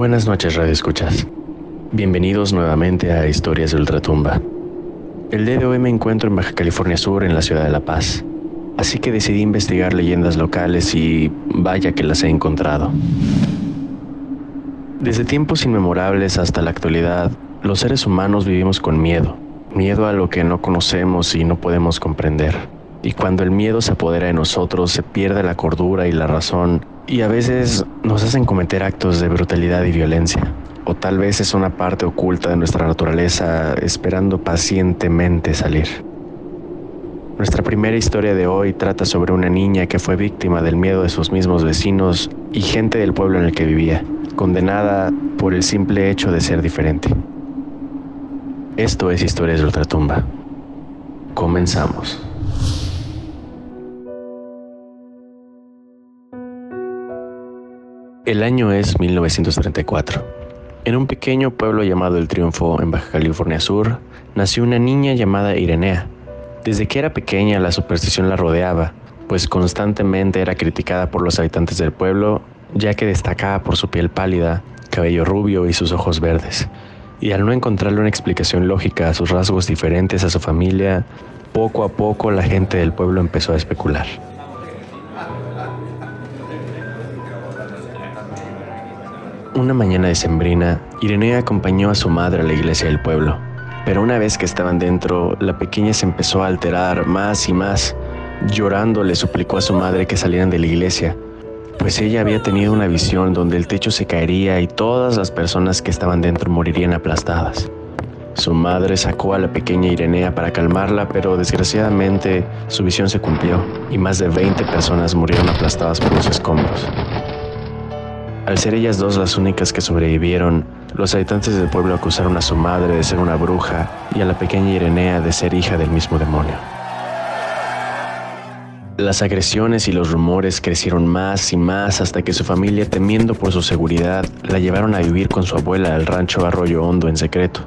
Buenas noches, Radio Escuchas. Bienvenidos nuevamente a Historias de Ultratumba. El día de hoy me encuentro en Baja California Sur, en la ciudad de La Paz. Así que decidí investigar leyendas locales y vaya que las he encontrado. Desde tiempos inmemorables hasta la actualidad, los seres humanos vivimos con miedo, miedo a lo que no conocemos y no podemos comprender. Y cuando el miedo se apodera de nosotros, se pierde la cordura y la razón, y a veces nos hacen cometer actos de brutalidad y violencia. O tal vez es una parte oculta de nuestra naturaleza esperando pacientemente salir. Nuestra primera historia de hoy trata sobre una niña que fue víctima del miedo de sus mismos vecinos y gente del pueblo en el que vivía, condenada por el simple hecho de ser diferente. Esto es Historias de Ultratumba. Comenzamos. El año es 1934. En un pequeño pueblo llamado El Triunfo, en Baja California Sur, nació una niña llamada Irenea. Desde que era pequeña la superstición la rodeaba, pues constantemente era criticada por los habitantes del pueblo, ya que destacaba por su piel pálida, cabello rubio y sus ojos verdes. Y al no encontrarle una explicación lógica a sus rasgos diferentes a su familia, poco a poco la gente del pueblo empezó a especular. Una mañana de sembrina, Irene acompañó a su madre a la iglesia del pueblo. Pero una vez que estaban dentro, la pequeña se empezó a alterar más y más. Llorando le suplicó a su madre que salieran de la iglesia, pues ella había tenido una visión donde el techo se caería y todas las personas que estaban dentro morirían aplastadas. Su madre sacó a la pequeña Irenea para calmarla, pero desgraciadamente su visión se cumplió y más de 20 personas murieron aplastadas por los escombros. Al ser ellas dos las únicas que sobrevivieron, los habitantes del pueblo acusaron a su madre de ser una bruja y a la pequeña Irenea de ser hija del mismo demonio. Las agresiones y los rumores crecieron más y más hasta que su familia, temiendo por su seguridad, la llevaron a vivir con su abuela al rancho Arroyo Hondo en secreto.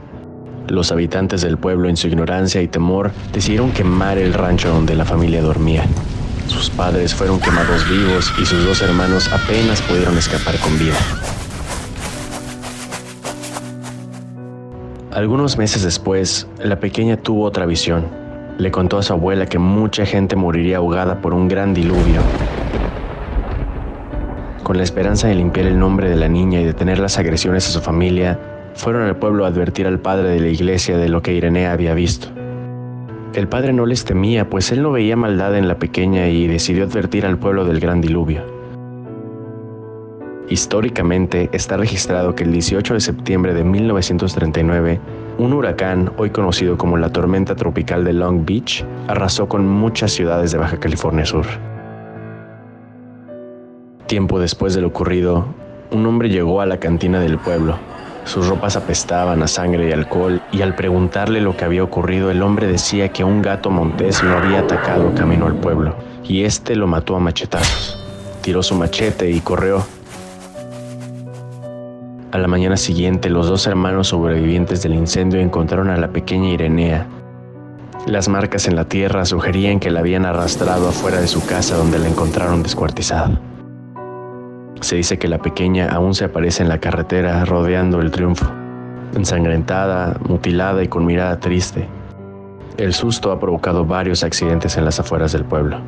Los habitantes del pueblo, en su ignorancia y temor, decidieron quemar el rancho donde la familia dormía. Sus padres fueron quemados vivos y sus dos hermanos apenas pudieron escapar con vida. Algunos meses después, la pequeña tuvo otra visión. Le contó a su abuela que mucha gente moriría ahogada por un gran diluvio. Con la esperanza de limpiar el nombre de la niña y detener las agresiones a su familia, fueron al pueblo a advertir al padre de la iglesia de lo que Irenea había visto. El padre no les temía, pues él no veía maldad en la pequeña y decidió advertir al pueblo del gran diluvio. Históricamente está registrado que el 18 de septiembre de 1939, un huracán, hoy conocido como la tormenta tropical de Long Beach, arrasó con muchas ciudades de Baja California Sur. Tiempo después de lo ocurrido, un hombre llegó a la cantina del pueblo sus ropas apestaban a sangre y alcohol, y al preguntarle lo que había ocurrido, el hombre decía que un gato montés lo había atacado camino al pueblo, y este lo mató a machetazos. Tiró su machete y corrió. A la mañana siguiente, los dos hermanos sobrevivientes del incendio encontraron a la pequeña Irenea. Las marcas en la tierra sugerían que la habían arrastrado afuera de su casa donde la encontraron descuartizada. Se dice que la pequeña aún se aparece en la carretera rodeando el triunfo, ensangrentada, mutilada y con mirada triste. El susto ha provocado varios accidentes en las afueras del pueblo.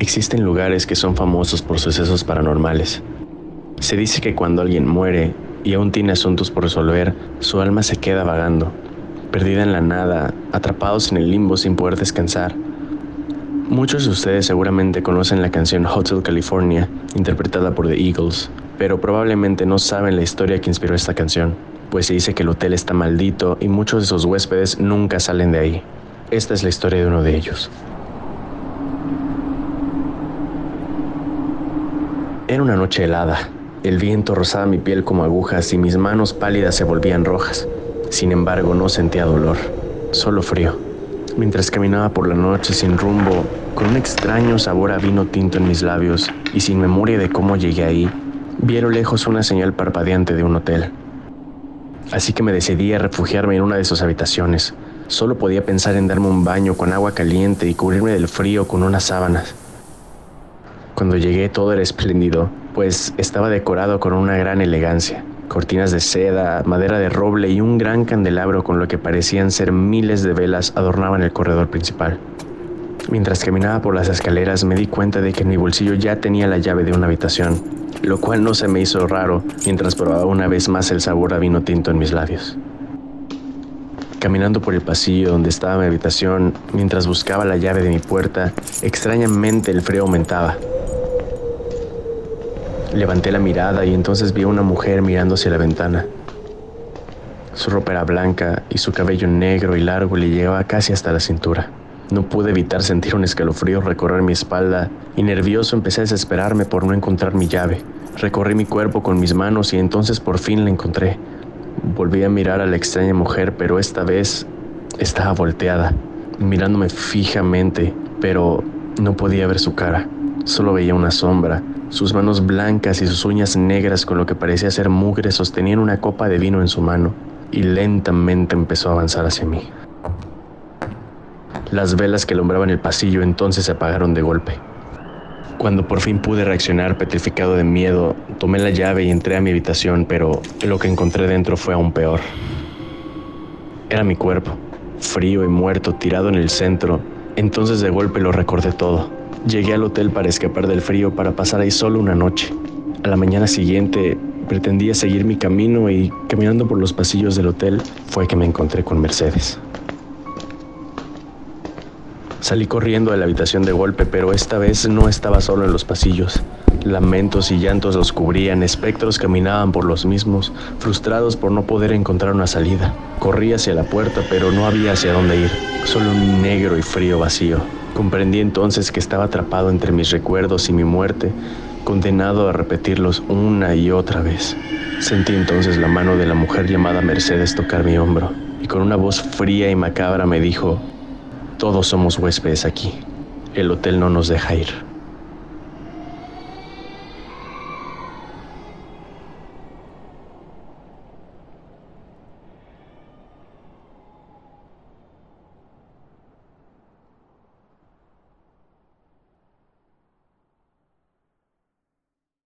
Existen lugares que son famosos por sucesos paranormales, se dice que cuando alguien muere y aún tiene asuntos por resolver, su alma se queda vagando, perdida en la nada, atrapados en el limbo sin poder descansar. Muchos de ustedes seguramente conocen la canción Hotel California, interpretada por The Eagles, pero probablemente no saben la historia que inspiró esta canción, pues se dice que el hotel está maldito y muchos de sus huéspedes nunca salen de ahí. Esta es la historia de uno de ellos. Era una noche helada, el viento rozaba mi piel como agujas y mis manos pálidas se volvían rojas. Sin embargo, no sentía dolor, solo frío. Mientras caminaba por la noche sin rumbo, con un extraño sabor a vino tinto en mis labios y sin memoria de cómo llegué ahí, vi a lo lejos una señal parpadeante de un hotel. así que me decidí a refugiarme en una de sus habitaciones. Solo podía pensar en darme un baño con agua caliente y cubrirme del frío con unas sábanas. Cuando llegué todo era espléndido, pues estaba decorado con una gran elegancia. Cortinas de seda, madera de roble y un gran candelabro con lo que parecían ser miles de velas adornaban el corredor principal. Mientras caminaba por las escaleras me di cuenta de que en mi bolsillo ya tenía la llave de una habitación, lo cual no se me hizo raro mientras probaba una vez más el sabor a vino tinto en mis labios. Caminando por el pasillo donde estaba mi habitación, mientras buscaba la llave de mi puerta, extrañamente el frío aumentaba. Levanté la mirada y entonces vi a una mujer mirando hacia la ventana. Su ropa era blanca y su cabello negro y largo le llegaba casi hasta la cintura. No pude evitar sentir un escalofrío recorrer mi espalda y nervioso empecé a desesperarme por no encontrar mi llave. Recorrí mi cuerpo con mis manos y entonces por fin la encontré. Volví a mirar a la extraña mujer, pero esta vez estaba volteada, mirándome fijamente, pero no podía ver su cara. Solo veía una sombra. Sus manos blancas y sus uñas negras con lo que parecía ser mugre sostenían una copa de vino en su mano y lentamente empezó a avanzar hacia mí. Las velas que alumbraban el pasillo entonces se apagaron de golpe. Cuando por fin pude reaccionar petrificado de miedo, tomé la llave y entré a mi habitación, pero lo que encontré dentro fue aún peor. Era mi cuerpo, frío y muerto, tirado en el centro. Entonces de golpe lo recordé todo. Llegué al hotel para escapar del frío para pasar ahí solo una noche. A la mañana siguiente pretendía seguir mi camino y caminando por los pasillos del hotel fue que me encontré con Mercedes. Salí corriendo de la habitación de golpe, pero esta vez no estaba solo en los pasillos. Lamentos y llantos los cubrían, espectros caminaban por los mismos, frustrados por no poder encontrar una salida. Corrí hacia la puerta, pero no había hacia dónde ir, solo un negro y frío vacío. Comprendí entonces que estaba atrapado entre mis recuerdos y mi muerte, condenado a repetirlos una y otra vez. Sentí entonces la mano de la mujer llamada Mercedes tocar mi hombro, y con una voz fría y macabra me dijo, todos somos huéspedes aquí. El hotel no nos deja ir.